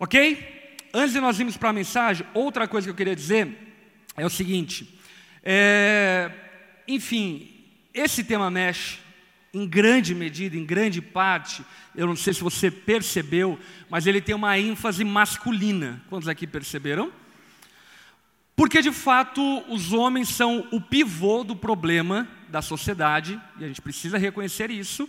Ok? Antes de nós irmos para a mensagem, outra coisa que eu queria dizer é o seguinte: é, enfim, esse tema mexe em grande medida, em grande parte, eu não sei se você percebeu, mas ele tem uma ênfase masculina. Quantos aqui perceberam? Porque de fato os homens são o pivô do problema da sociedade, e a gente precisa reconhecer isso,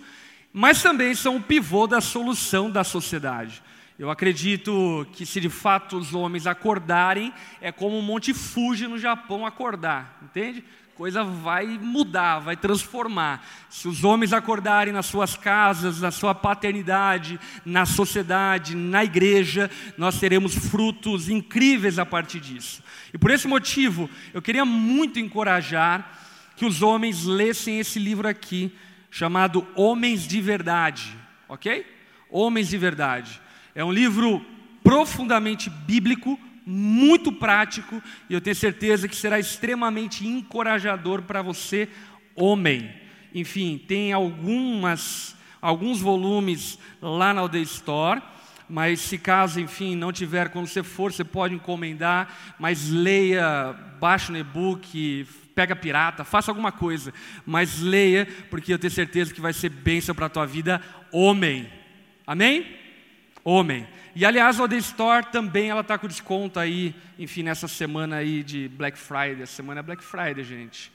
mas também são o pivô da solução da sociedade. Eu acredito que se de fato os homens acordarem, é como o Monte Fuji no Japão acordar, entende? Coisa vai mudar, vai transformar. Se os homens acordarem nas suas casas, na sua paternidade, na sociedade, na igreja, nós teremos frutos incríveis a partir disso. E por esse motivo, eu queria muito encorajar que os homens lessem esse livro aqui, chamado Homens de Verdade, ok? Homens de Verdade. É um livro profundamente bíblico, muito prático, e eu tenho certeza que será extremamente encorajador para você, homem. Enfim, tem algumas, alguns volumes lá na Aldeia Store, mas se caso, enfim, não tiver, quando você for, você pode encomendar, mas leia, baixa o e-book, pega pirata, faça alguma coisa, mas leia, porque eu tenho certeza que vai ser bênção para a tua vida, homem. Amém? Homem. E aliás, a Odin Store também ela está com desconto aí, enfim, nessa semana aí de Black Friday. A semana é Black Friday, gente.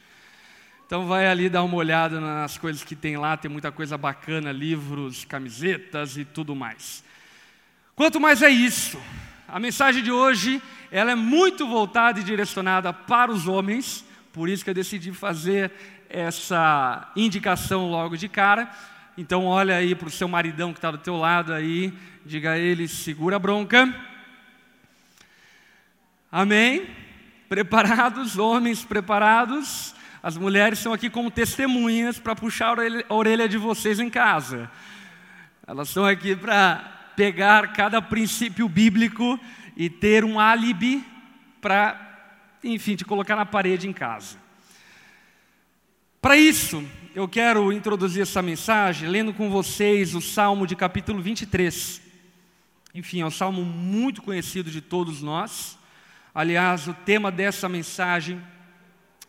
Então vai ali dar uma olhada nas coisas que tem lá, tem muita coisa bacana, livros, camisetas e tudo mais. Quanto mais é isso, a mensagem de hoje, ela é muito voltada e direcionada para os homens, por isso que eu decidi fazer essa indicação logo de cara. Então olha aí para o seu maridão que está do teu lado aí, diga a ele, segura a bronca. Amém? Preparados, homens preparados. As mulheres estão aqui como testemunhas para puxar a orelha de vocês em casa. Elas estão aqui para pegar cada princípio bíblico e ter um álibi para, enfim, te colocar na parede em casa. Para isso, eu quero introduzir essa mensagem lendo com vocês o Salmo de capítulo 23. Enfim, é um salmo muito conhecido de todos nós. Aliás, o tema dessa mensagem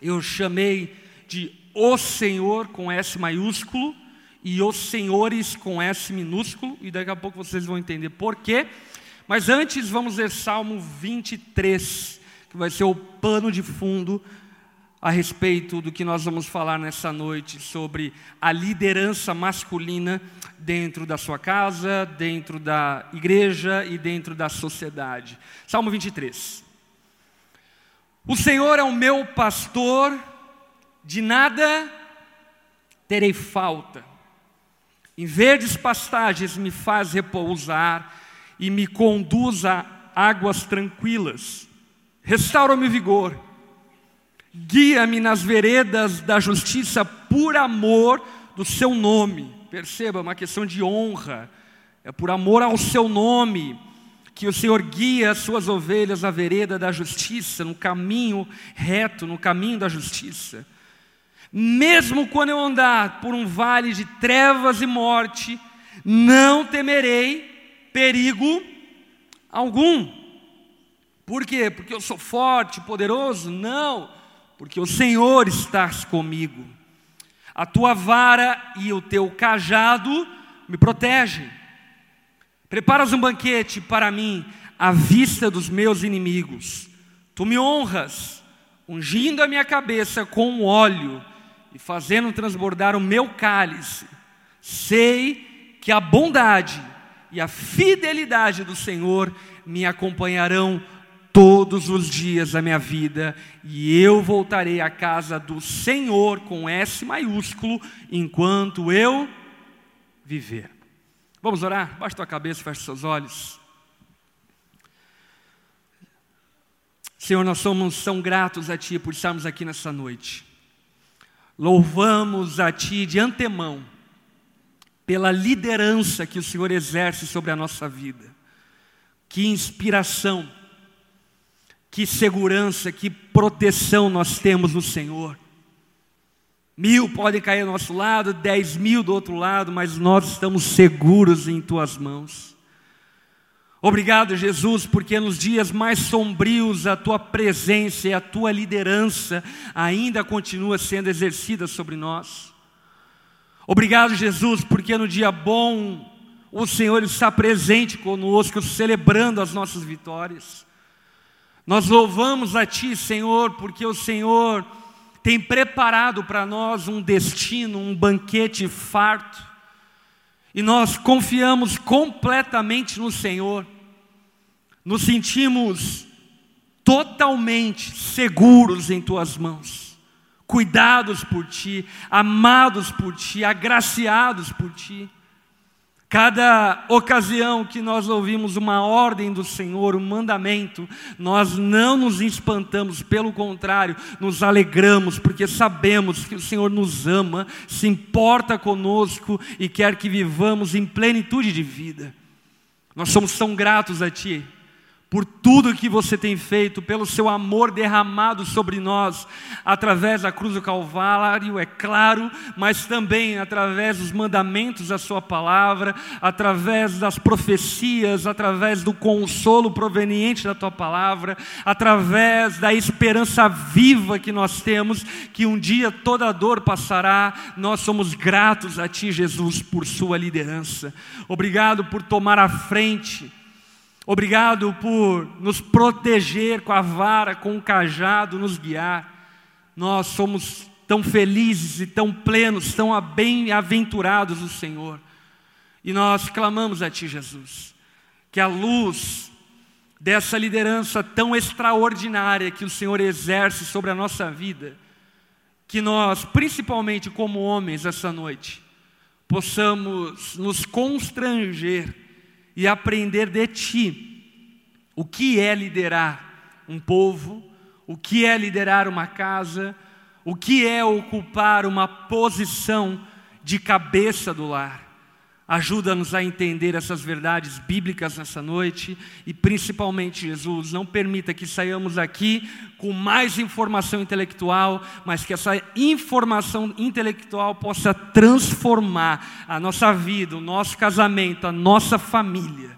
eu chamei de O Senhor com S maiúsculo e Os Senhores com S minúsculo, e daqui a pouco vocês vão entender por quê. Mas antes, vamos ler Salmo 23, que vai ser o pano de fundo a respeito do que nós vamos falar nessa noite sobre a liderança masculina dentro da sua casa, dentro da igreja e dentro da sociedade. Salmo 23. O Senhor é o meu pastor, de nada terei falta. Em verdes pastagens me faz repousar e me conduz a águas tranquilas. Restaura-me vigor Guia-me nas veredas da justiça por amor do seu nome. Perceba, é uma questão de honra. É por amor ao seu nome que o Senhor guia as suas ovelhas na vereda da justiça, no caminho reto, no caminho da justiça. Mesmo quando eu andar por um vale de trevas e morte, não temerei perigo algum. Por quê? Porque eu sou forte, poderoso? Não porque o Senhor está comigo. A tua vara e o teu cajado me protegem. Preparas um banquete para mim à vista dos meus inimigos. Tu me honras, ungindo a minha cabeça com óleo e fazendo transbordar o meu cálice. Sei que a bondade e a fidelidade do Senhor me acompanharão todos os dias da minha vida, e eu voltarei à casa do Senhor com S maiúsculo, enquanto eu viver. Vamos orar? Baixa tua cabeça, fecha seus olhos. Senhor, nós somos tão gratos a Ti por estarmos aqui nessa noite. Louvamos a Ti de antemão pela liderança que o Senhor exerce sobre a nossa vida. Que inspiração que segurança, que proteção nós temos no Senhor. Mil podem cair ao nosso lado, dez mil do outro lado, mas nós estamos seguros em tuas mãos. Obrigado, Jesus, porque nos dias mais sombrios a tua presença e a tua liderança ainda continua sendo exercida sobre nós. Obrigado, Jesus, porque no dia bom o Senhor está presente conosco, celebrando as nossas vitórias. Nós louvamos a Ti, Senhor, porque o Senhor tem preparado para nós um destino, um banquete farto, e nós confiamos completamente no Senhor, nos sentimos totalmente seguros em Tuas mãos, cuidados por Ti, amados por Ti, agraciados por Ti. Cada ocasião que nós ouvimos uma ordem do Senhor, um mandamento, nós não nos espantamos, pelo contrário, nos alegramos, porque sabemos que o Senhor nos ama, se importa conosco e quer que vivamos em plenitude de vida. Nós somos tão gratos a Ti por tudo que você tem feito, pelo seu amor derramado sobre nós, através da cruz do Calvário, é claro, mas também através dos mandamentos da Sua palavra, através das profecias, através do consolo proveniente da Tua palavra, através da esperança viva que nós temos, que um dia toda dor passará. Nós somos gratos a Ti, Jesus, por Sua liderança. Obrigado por tomar a frente Obrigado por nos proteger com a vara, com o cajado, nos guiar. Nós somos tão felizes e tão plenos, tão bem-aventurados do Senhor. E nós clamamos a Ti, Jesus, que a luz dessa liderança tão extraordinária que o Senhor exerce sobre a nossa vida, que nós, principalmente como homens essa noite, possamos nos constranger e aprender de ti. O que é liderar um povo, o que é liderar uma casa, o que é ocupar uma posição de cabeça do lar. Ajuda-nos a entender essas verdades bíblicas nessa noite e, principalmente, Jesus, não permita que saiamos aqui com mais informação intelectual, mas que essa informação intelectual possa transformar a nossa vida, o nosso casamento, a nossa família.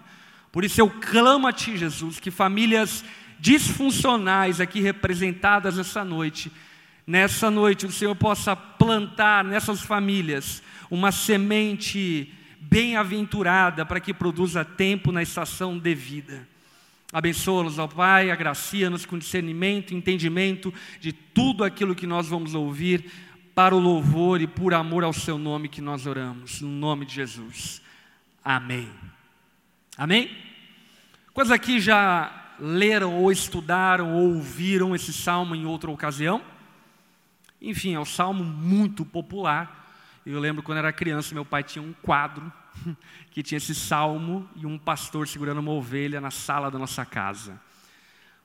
Por isso eu clamo a Ti, Jesus, que famílias disfuncionais aqui representadas essa noite, nessa noite o Senhor possa plantar nessas famílias uma semente bem-aventurada para que produza tempo na estação devida. Abençoa-nos, ó Pai, agracia-nos com discernimento, entendimento de tudo aquilo que nós vamos ouvir, para o louvor e por amor ao Seu nome que nós oramos, no nome de Jesus. Amém. Amém? Quantos aqui já leram ou estudaram ou ouviram esse salmo em outra ocasião? Enfim, é um salmo muito popular eu lembro quando era criança, meu pai tinha um quadro que tinha esse salmo e um pastor segurando uma ovelha na sala da nossa casa.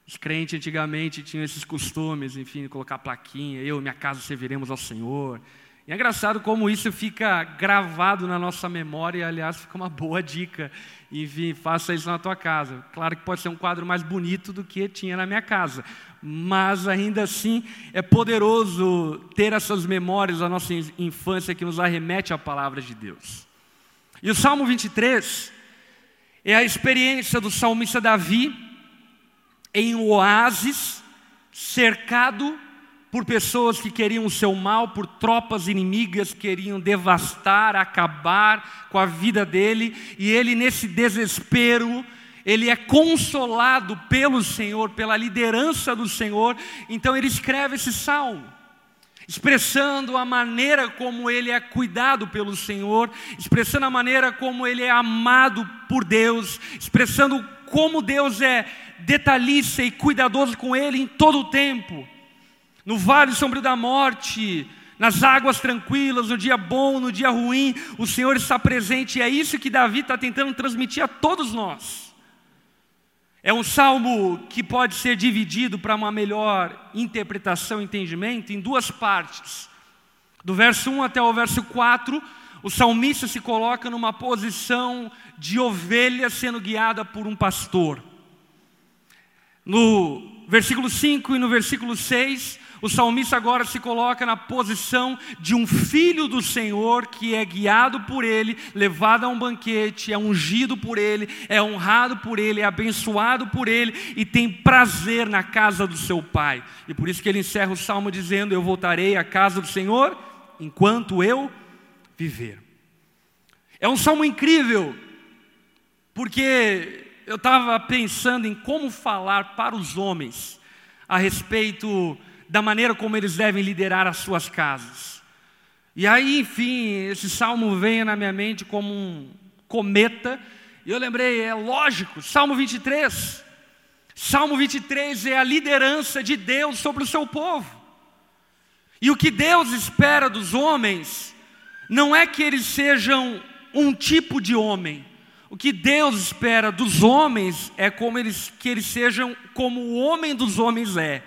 Os crentes antigamente tinham esses costumes, enfim, colocar plaquinha, eu e minha casa serviremos ao Senhor. E é engraçado como isso fica gravado na nossa memória, aliás, fica uma boa dica. Enfim, faça isso na tua casa. Claro que pode ser um quadro mais bonito do que tinha na minha casa, mas ainda assim é poderoso ter essas memórias da nossa infância que nos arremete à palavra de Deus. E o Salmo 23 é a experiência do salmista Davi em um oásis, cercado por pessoas que queriam o seu mal, por tropas inimigas que queriam devastar, acabar com a vida dele, e ele, nesse desespero, ele é consolado pelo Senhor, pela liderança do Senhor, então ele escreve esse salmo, expressando a maneira como ele é cuidado pelo Senhor, expressando a maneira como ele é amado por Deus, expressando como Deus é detalhista e cuidadoso com ele em todo o tempo no vale sombrio da morte, nas águas tranquilas, no dia bom, no dia ruim, o Senhor está presente e é isso que Davi está tentando transmitir a todos nós. É um salmo que pode ser dividido para uma melhor interpretação e entendimento em duas partes. Do verso 1 até o verso 4, o salmista se coloca numa posição de ovelha sendo guiada por um pastor. No versículo 5 e no versículo 6, o salmista agora se coloca na posição de um filho do Senhor que é guiado por Ele, levado a um banquete, é ungido por Ele, é honrado por Ele, é abençoado por Ele e tem prazer na casa do seu Pai. E por isso que ele encerra o salmo dizendo: Eu voltarei à casa do Senhor enquanto eu viver. É um salmo incrível, porque eu estava pensando em como falar para os homens a respeito da maneira como eles devem liderar as suas casas. E aí, enfim, esse salmo veio na minha mente como um cometa, e eu lembrei, é lógico, Salmo 23. Salmo 23 é a liderança de Deus sobre o seu povo. E o que Deus espera dos homens não é que eles sejam um tipo de homem. O que Deus espera dos homens é como eles, que eles sejam como o homem dos homens é.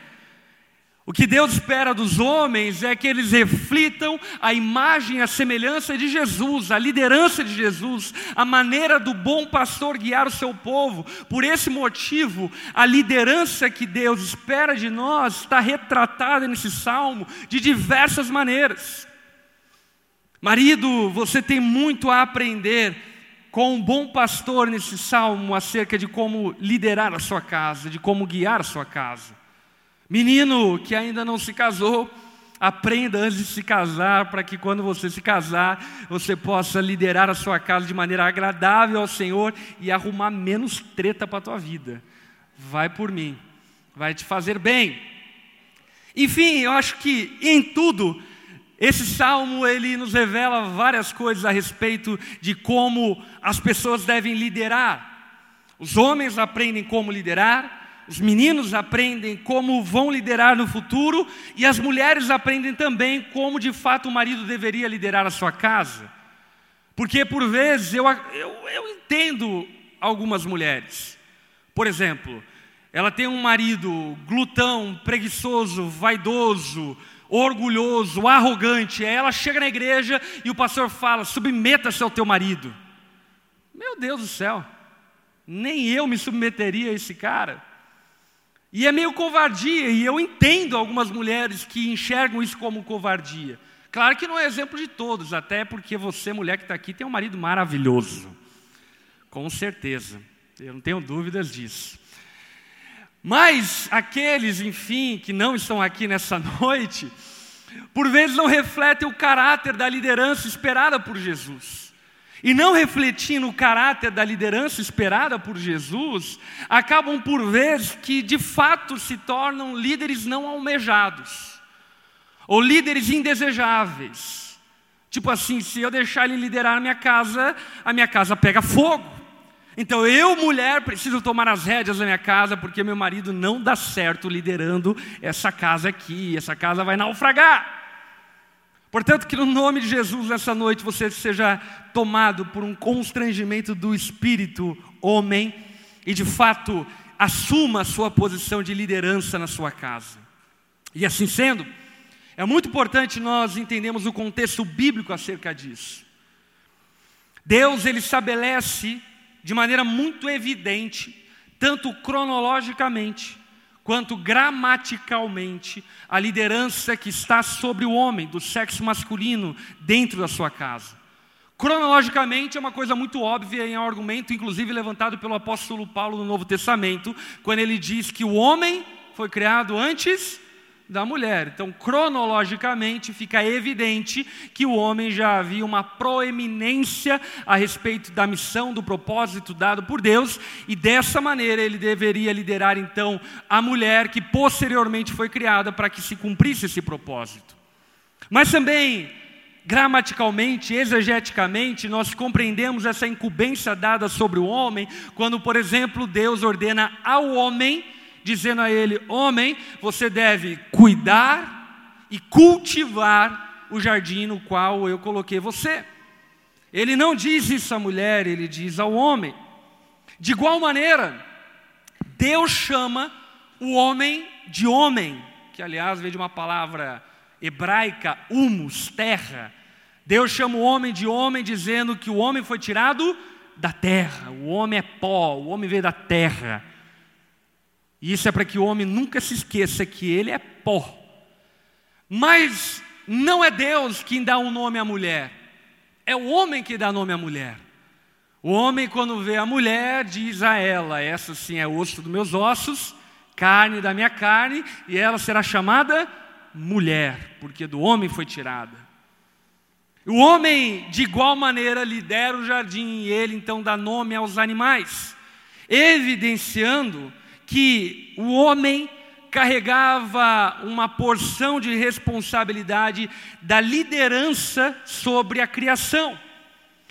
O que Deus espera dos homens é que eles reflitam a imagem, a semelhança de Jesus, a liderança de Jesus, a maneira do bom pastor guiar o seu povo. Por esse motivo, a liderança que Deus espera de nós está retratada nesse salmo de diversas maneiras. Marido, você tem muito a aprender com um bom pastor nesse salmo acerca de como liderar a sua casa, de como guiar a sua casa. Menino que ainda não se casou, aprenda antes de se casar, para que quando você se casar, você possa liderar a sua casa de maneira agradável ao Senhor e arrumar menos treta para a tua vida. Vai por mim, vai te fazer bem. Enfim, eu acho que em tudo, esse salmo ele nos revela várias coisas a respeito de como as pessoas devem liderar. Os homens aprendem como liderar, os meninos aprendem como vão liderar no futuro e as mulheres aprendem também como de fato o marido deveria liderar a sua casa. Porque por vezes eu, eu, eu entendo algumas mulheres. Por exemplo, ela tem um marido glutão, preguiçoso, vaidoso, orgulhoso, arrogante. Aí ela chega na igreja e o pastor fala: submeta-se ao teu marido. Meu Deus do céu, nem eu me submeteria a esse cara. E é meio covardia, e eu entendo algumas mulheres que enxergam isso como covardia. Claro que não é exemplo de todos, até porque você, mulher que está aqui, tem um marido maravilhoso. Com certeza, eu não tenho dúvidas disso. Mas aqueles, enfim, que não estão aqui nessa noite, por vezes não refletem o caráter da liderança esperada por Jesus e não refletindo o caráter da liderança esperada por Jesus, acabam por vezes que de fato se tornam líderes não almejados, ou líderes indesejáveis. Tipo assim, se eu deixar ele liderar a minha casa, a minha casa pega fogo. Então eu, mulher, preciso tomar as rédeas da minha casa, porque meu marido não dá certo liderando essa casa aqui, essa casa vai naufragar. Portanto, que no nome de Jesus, nessa noite, você seja tomado por um constrangimento do espírito homem e, de fato, assuma a sua posição de liderança na sua casa. E assim sendo, é muito importante nós entendermos o contexto bíblico acerca disso. Deus, ele estabelece de maneira muito evidente, tanto cronologicamente, quanto gramaticalmente a liderança que está sobre o homem, do sexo masculino, dentro da sua casa. Cronologicamente é uma coisa muito óbvia em um argumento, inclusive levantado pelo apóstolo Paulo no Novo Testamento, quando ele diz que o homem foi criado antes da mulher. Então, cronologicamente, fica evidente que o homem já havia uma proeminência a respeito da missão, do propósito dado por Deus, e dessa maneira ele deveria liderar então a mulher que posteriormente foi criada para que se cumprisse esse propósito. Mas também, gramaticalmente, exegeticamente, nós compreendemos essa incumbência dada sobre o homem, quando, por exemplo, Deus ordena ao homem dizendo a ele: Homem, você deve cuidar e cultivar o jardim no qual eu coloquei você. Ele não diz isso à mulher, ele diz ao homem. De igual maneira, Deus chama o homem de homem, que aliás vem de uma palavra hebraica, humus, terra. Deus chama o homem de homem, dizendo que o homem foi tirado da terra, o homem é pó, o homem veio da terra. E isso é para que o homem nunca se esqueça que ele é pó, Mas não é Deus quem dá um nome à mulher, é o homem que dá nome à mulher. O homem, quando vê a mulher, diz a ela: Essa sim é osso dos meus ossos, carne da minha carne, e ela será chamada mulher, porque do homem foi tirada. O homem, de igual maneira, lidera o jardim e ele então dá nome aos animais, evidenciando que o homem carregava uma porção de responsabilidade da liderança sobre a criação,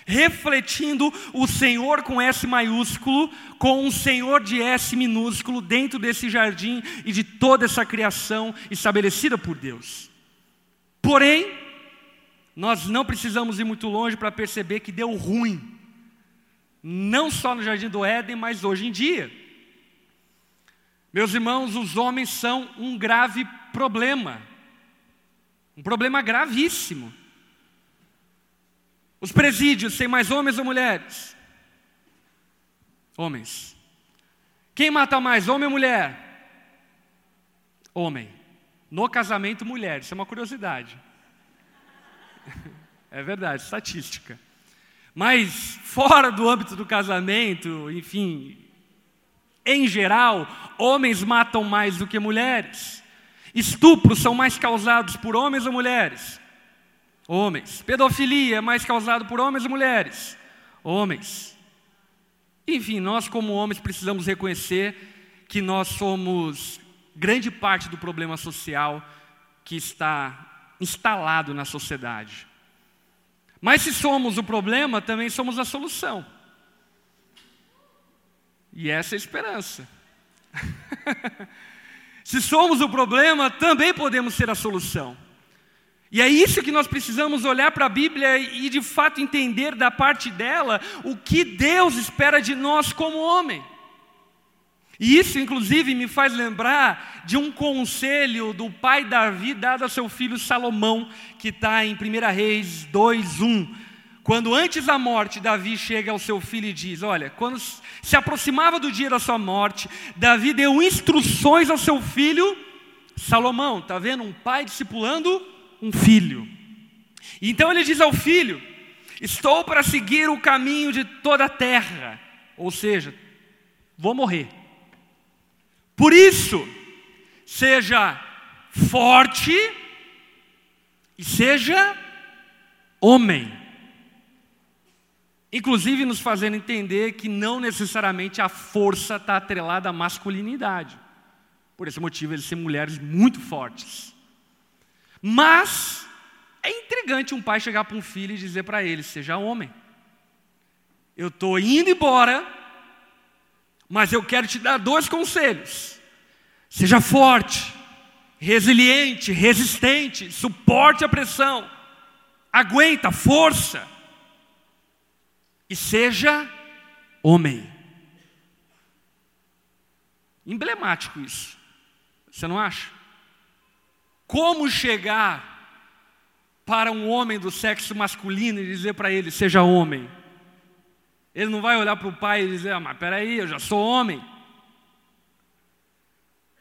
refletindo o Senhor com S maiúsculo, com um Senhor de S minúsculo dentro desse jardim e de toda essa criação estabelecida por Deus. Porém, nós não precisamos ir muito longe para perceber que deu ruim, não só no jardim do Éden, mas hoje em dia. Meus irmãos, os homens são um grave problema, um problema gravíssimo. Os presídios têm mais homens ou mulheres? Homens. Quem mata mais, homem ou mulher? Homem. No casamento, mulher. Isso é uma curiosidade. É verdade, estatística. Mas fora do âmbito do casamento, enfim, em geral, homens matam mais do que mulheres. Estupros são mais causados por homens ou mulheres? Homens. Pedofilia é mais causado por homens ou mulheres? Homens. Enfim, nós como homens precisamos reconhecer que nós somos grande parte do problema social que está instalado na sociedade. Mas se somos o problema, também somos a solução. E essa é a esperança. se somos o problema, também podemos ser a solução. E é isso que nós precisamos olhar para a Bíblia e de fato entender da parte dela o que Deus espera de nós como homem. E isso, inclusive, me faz lembrar de um conselho do pai Davi dado a seu filho Salomão, que está em 1 Reis 2:1. Quando antes da morte, Davi chega ao seu filho e diz: Olha, quando se aproximava do dia da sua morte, Davi deu instruções ao seu filho Salomão. Está vendo? Um pai discipulando um filho. Então ele diz ao filho: Estou para seguir o caminho de toda a terra, ou seja, vou morrer. Por isso, seja forte e seja homem. Inclusive nos fazendo entender que não necessariamente a força está atrelada à masculinidade. Por esse motivo, eles são mulheres muito fortes. Mas é intrigante um pai chegar para um filho e dizer para ele: seja homem. Eu estou indo embora mas eu quero te dar dois conselhos. Seja forte, resiliente, resistente, suporte a pressão, aguenta, força. E seja homem. Emblemático isso. Você não acha? Como chegar para um homem do sexo masculino e dizer para ele: seja homem? Ele não vai olhar para o pai e dizer: ah, mas peraí, eu já sou homem.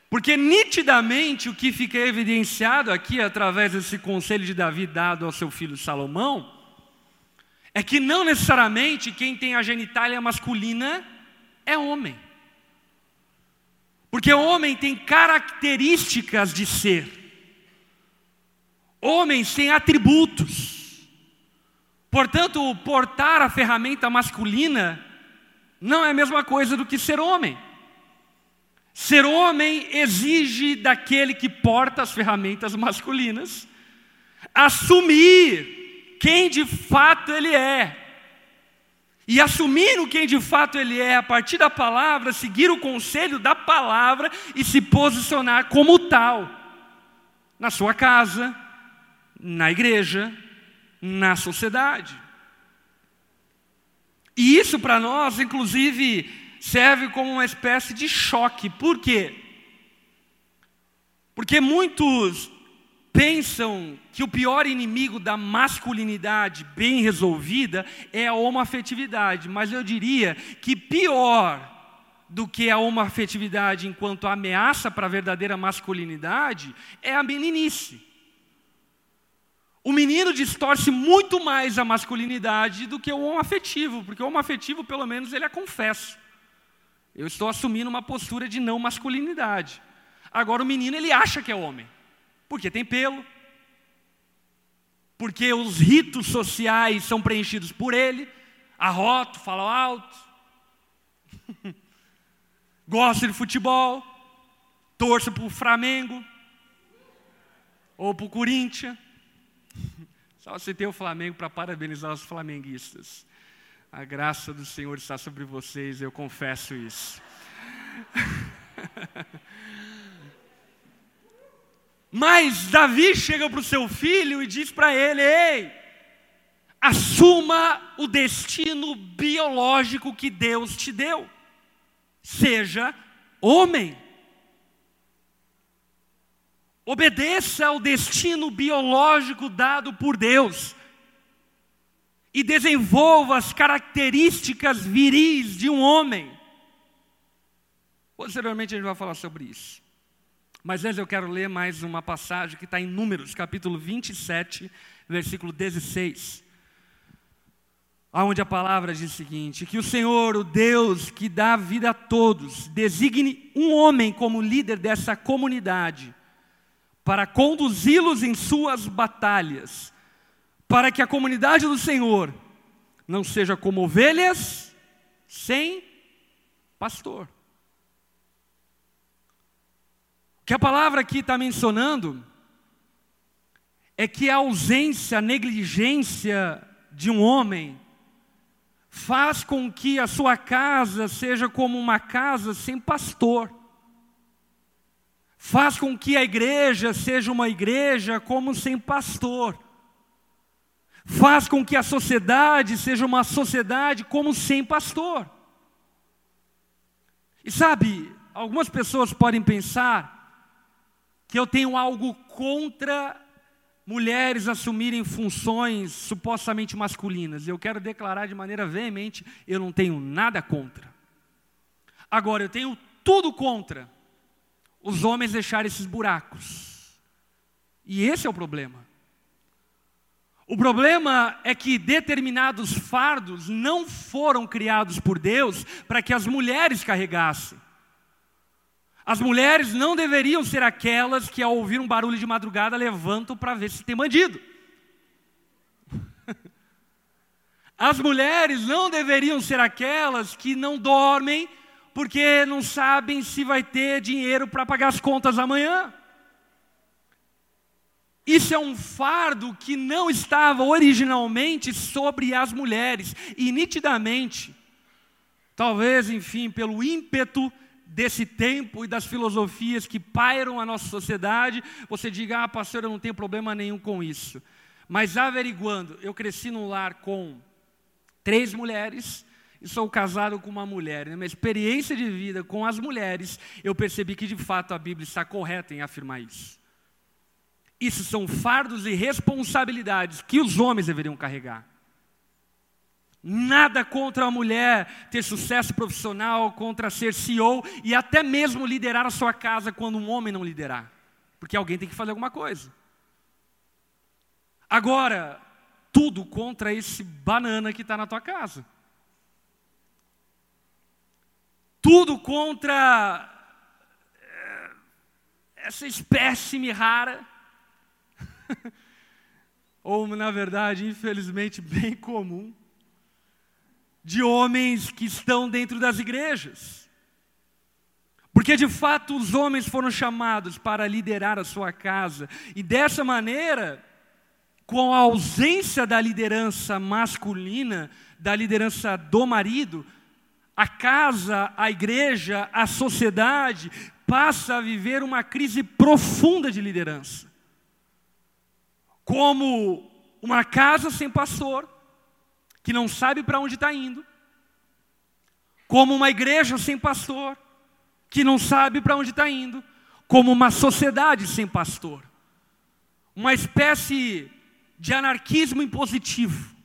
Porque nitidamente o que fica evidenciado aqui, através desse conselho de Davi dado ao seu filho Salomão, é que não necessariamente quem tem a genitália masculina é homem. Porque homem tem características de ser. Homens têm atributos. Portanto, portar a ferramenta masculina não é a mesma coisa do que ser homem. Ser homem exige daquele que porta as ferramentas masculinas assumir quem de fato ele é. E assumindo quem de fato ele é, a partir da palavra, seguir o conselho da palavra e se posicionar como tal, na sua casa, na igreja, na sociedade. E isso para nós, inclusive, serve como uma espécie de choque. Por quê? Porque muitos pensam que o pior inimigo da masculinidade bem resolvida é a homoafetividade, mas eu diria que pior do que a homoafetividade enquanto ameaça para a verdadeira masculinidade é a meninice. o menino distorce muito mais a masculinidade do que o homoafetivo, porque o homoafetivo, pelo menos, ele é confesso. Eu estou assumindo uma postura de não masculinidade. Agora o menino ele acha que é homem, porque tem pelo, porque os ritos sociais são preenchidos por ele, arroto, fala alto, gosto de futebol, torço para o Flamengo ou para o Corinthians. Só tem o Flamengo para parabenizar os flamenguistas. A graça do Senhor está sobre vocês, eu confesso isso. Mas Davi chega para o seu filho e diz para ele: Ei, assuma o destino biológico que Deus te deu. Seja homem. Obedeça ao destino biológico dado por Deus. E desenvolva as características viris de um homem. Posteriormente a gente vai falar sobre isso. Mas antes eu quero ler mais uma passagem que está em Números, capítulo 27, versículo 16. Onde a palavra diz o seguinte: que o Senhor, o Deus que dá vida a todos, designe um homem como líder dessa comunidade, para conduzi-los em suas batalhas, para que a comunidade do Senhor não seja como ovelhas sem pastor. O que a palavra aqui está mencionando é que a ausência, a negligência de um homem faz com que a sua casa seja como uma casa sem pastor. Faz com que a igreja seja uma igreja como sem pastor. Faz com que a sociedade seja uma sociedade como sem pastor. E sabe, algumas pessoas podem pensar que eu tenho algo contra mulheres assumirem funções supostamente masculinas. Eu quero declarar de maneira veemente: eu não tenho nada contra. Agora, eu tenho tudo contra os homens deixarem esses buracos. E esse é o problema. O problema é que determinados fardos não foram criados por Deus para que as mulheres carregassem. As mulheres não deveriam ser aquelas que, ao ouvir um barulho de madrugada, levantam para ver se tem bandido. As mulheres não deveriam ser aquelas que não dormem porque não sabem se vai ter dinheiro para pagar as contas amanhã. Isso é um fardo que não estava originalmente sobre as mulheres, e nitidamente, talvez, enfim, pelo ímpeto desse tempo e das filosofias que pairam a nossa sociedade, você diga, ah, pastor, eu não tenho problema nenhum com isso. Mas averiguando, eu cresci num lar com três mulheres e sou casado com uma mulher. Na minha experiência de vida com as mulheres, eu percebi que de fato a Bíblia está correta em afirmar isso. Isso são fardos e responsabilidades que os homens deveriam carregar. Nada contra a mulher ter sucesso profissional, contra ser CEO e até mesmo liderar a sua casa quando um homem não liderar. Porque alguém tem que fazer alguma coisa. Agora, tudo contra esse banana que está na tua casa. Tudo contra eh, essa espécime rara. Ou, na verdade, infelizmente, bem comum de homens que estão dentro das igrejas. Porque de fato os homens foram chamados para liderar a sua casa, e dessa maneira, com a ausência da liderança masculina, da liderança do marido, a casa, a igreja, a sociedade passa a viver uma crise profunda de liderança. Como uma casa sem pastor, que não sabe para onde está indo, como uma igreja sem pastor, que não sabe para onde está indo, como uma sociedade sem pastor, uma espécie de anarquismo impositivo,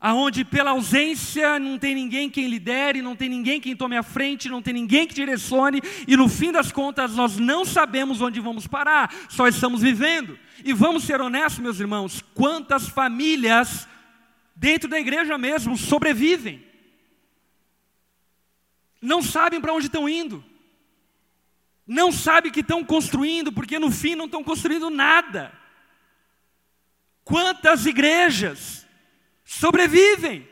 aonde pela ausência não tem ninguém quem lidere, não tem ninguém quem tome a frente, não tem ninguém que direcione, e no fim das contas nós não sabemos onde vamos parar, só estamos vivendo. E vamos ser honestos, meus irmãos, quantas famílias dentro da igreja mesmo sobrevivem? Não sabem para onde estão indo. Não sabem que estão construindo, porque no fim não estão construindo nada. Quantas igrejas sobrevivem,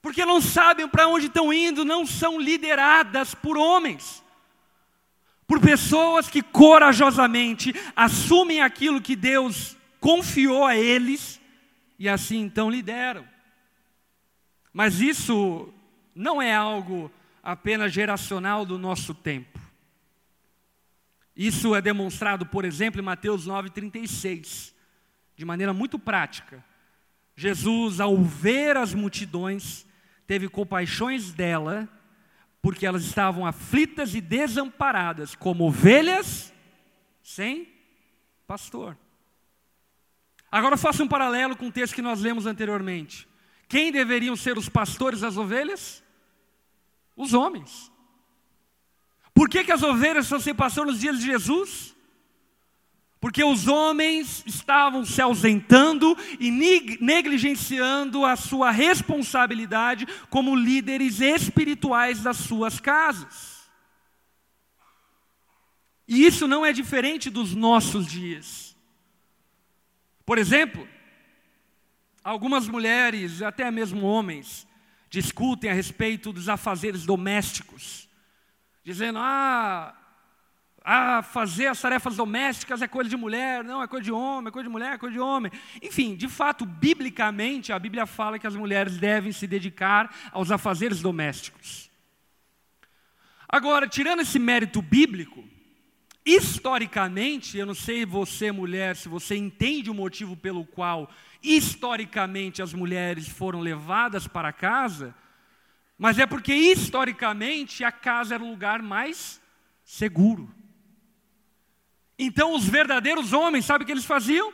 porque não sabem para onde estão indo, não são lideradas por homens, por pessoas que corajosamente assumem aquilo que Deus confiou a eles e assim então lideram. Mas isso não é algo apenas geracional do nosso tempo. Isso é demonstrado, por exemplo, em Mateus 9,36, de maneira muito prática. Jesus, ao ver as multidões, teve compaixões dela, porque elas estavam aflitas e desamparadas, como ovelhas sem pastor. Agora faça um paralelo com o texto que nós lemos anteriormente. Quem deveriam ser os pastores das ovelhas? Os homens. Por que, que as ovelhas são sem pastor nos dias de Jesus? porque os homens estavam se ausentando e negligenciando a sua responsabilidade como líderes espirituais das suas casas. E isso não é diferente dos nossos dias. Por exemplo, algumas mulheres, até mesmo homens, discutem a respeito dos afazeres domésticos, dizendo: ah, ah, fazer as tarefas domésticas é coisa de mulher, não, é coisa de homem, é coisa de mulher, é coisa de homem. Enfim, de fato, biblicamente, a Bíblia fala que as mulheres devem se dedicar aos afazeres domésticos. Agora, tirando esse mérito bíblico, historicamente, eu não sei você, mulher, se você entende o motivo pelo qual, historicamente, as mulheres foram levadas para casa, mas é porque, historicamente, a casa era o lugar mais seguro. Então os verdadeiros homens, sabe o que eles faziam?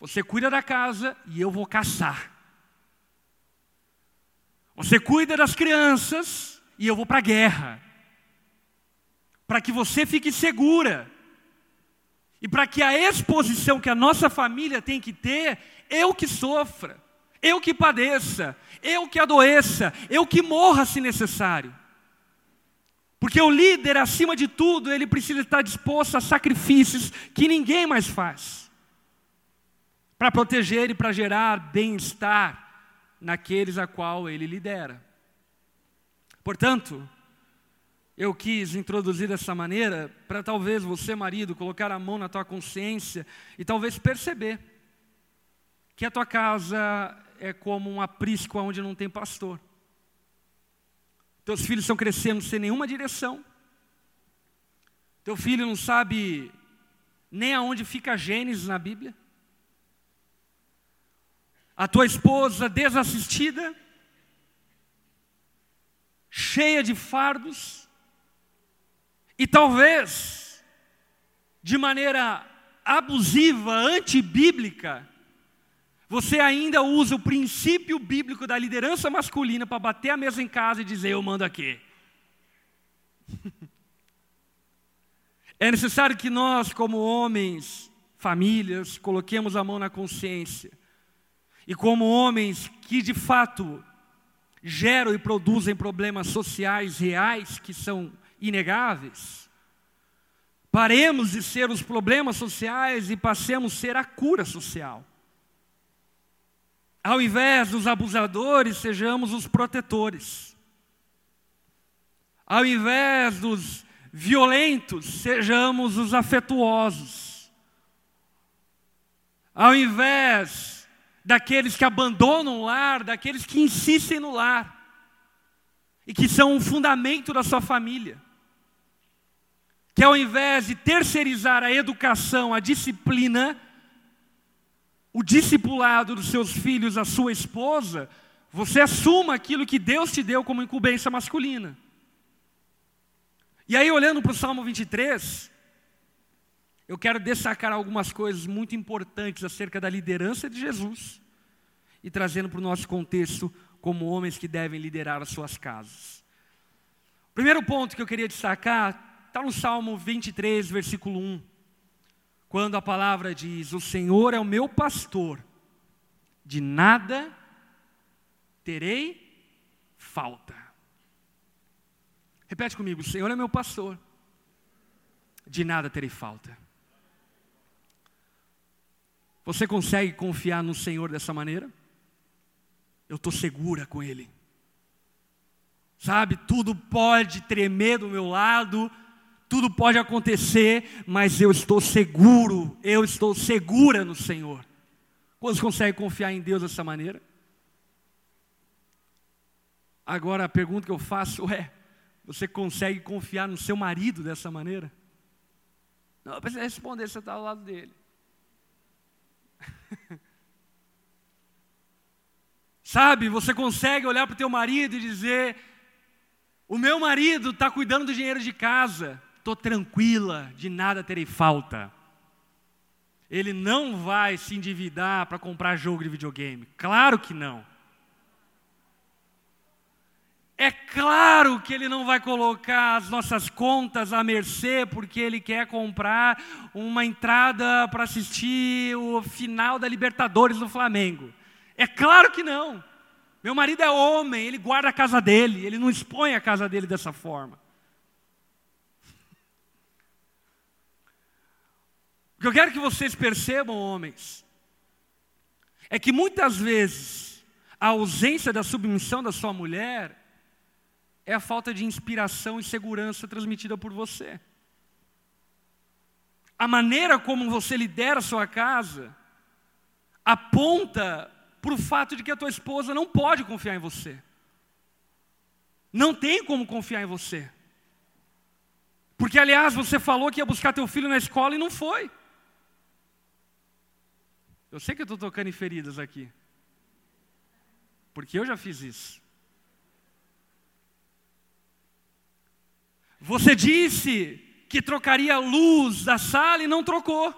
Você cuida da casa e eu vou caçar. Você cuida das crianças e eu vou para a guerra. Para que você fique segura. E para que a exposição que a nossa família tem que ter, eu que sofra, eu que padeça, eu que adoeça, eu que morra se necessário. Porque o líder, acima de tudo, ele precisa estar disposto a sacrifícios que ninguém mais faz. Para proteger e para gerar bem-estar naqueles a qual ele lidera. Portanto, eu quis introduzir dessa maneira para talvez você, marido, colocar a mão na tua consciência e talvez perceber que a tua casa é como um aprisco onde não tem pastor. Teus filhos estão crescendo sem nenhuma direção. Teu filho não sabe nem aonde fica Gênesis na Bíblia. A tua esposa desassistida, cheia de fardos, e talvez de maneira abusiva, antibíblica, você ainda usa o princípio bíblico da liderança masculina para bater a mesa em casa e dizer: Eu mando aqui. é necessário que nós, como homens, famílias, coloquemos a mão na consciência. E como homens que de fato geram e produzem problemas sociais reais que são inegáveis, paremos de ser os problemas sociais e passemos a ser a cura social. Ao invés dos abusadores, sejamos os protetores. Ao invés dos violentos, sejamos os afetuosos. Ao invés daqueles que abandonam o lar, daqueles que insistem no lar e que são o fundamento da sua família. Que ao invés de terceirizar a educação, a disciplina, o discipulado dos seus filhos, a sua esposa, você assuma aquilo que Deus te deu como incumbência masculina. E aí, olhando para o Salmo 23, eu quero destacar algumas coisas muito importantes acerca da liderança de Jesus e trazendo para o nosso contexto como homens que devem liderar as suas casas. Primeiro ponto que eu queria destacar está no Salmo 23, versículo 1, quando a palavra diz: O Senhor é o meu pastor, de nada terei falta. Repete comigo: O Senhor é meu pastor, de nada terei falta. Você consegue confiar no Senhor dessa maneira? Eu estou segura com Ele. Sabe, tudo pode tremer do meu lado, tudo pode acontecer, mas eu estou seguro, eu estou segura no Senhor. Quantos conseguem confiar em Deus dessa maneira? Agora a pergunta que eu faço é: você consegue confiar no seu marido dessa maneira? Não, eu preciso responder, você está ao lado dele. Sabe, você consegue olhar para o teu marido e dizer: o meu marido está cuidando do dinheiro de casa, estou tranquila, de nada terei falta. Ele não vai se endividar para comprar jogo de videogame. Claro que não. É claro que ele não vai colocar as nossas contas à mercê porque ele quer comprar uma entrada para assistir o final da Libertadores do Flamengo. É claro que não. Meu marido é homem, ele guarda a casa dele, ele não expõe a casa dele dessa forma. O que eu quero que vocês percebam, homens, é que muitas vezes a ausência da submissão da sua mulher é a falta de inspiração e segurança transmitida por você. A maneira como você lidera a sua casa aponta para o fato de que a tua esposa não pode confiar em você. Não tem como confiar em você. Porque, aliás, você falou que ia buscar teu filho na escola e não foi. Eu sei que eu estou tocando em feridas aqui. Porque eu já fiz isso. Você disse que trocaria a luz da sala e não trocou.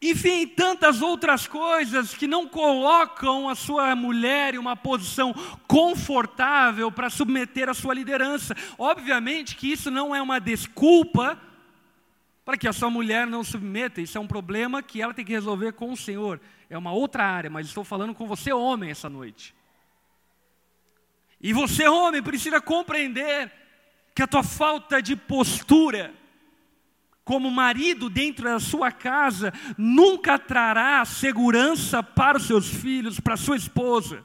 Enfim, tantas outras coisas que não colocam a sua mulher em uma posição confortável para submeter a sua liderança. Obviamente que isso não é uma desculpa para que a sua mulher não submeta, isso é um problema que ela tem que resolver com o Senhor. É uma outra área, mas estou falando com você, homem, essa noite. E você, homem, precisa compreender que a tua falta de postura, como marido dentro da sua casa, nunca trará segurança para os seus filhos, para a sua esposa.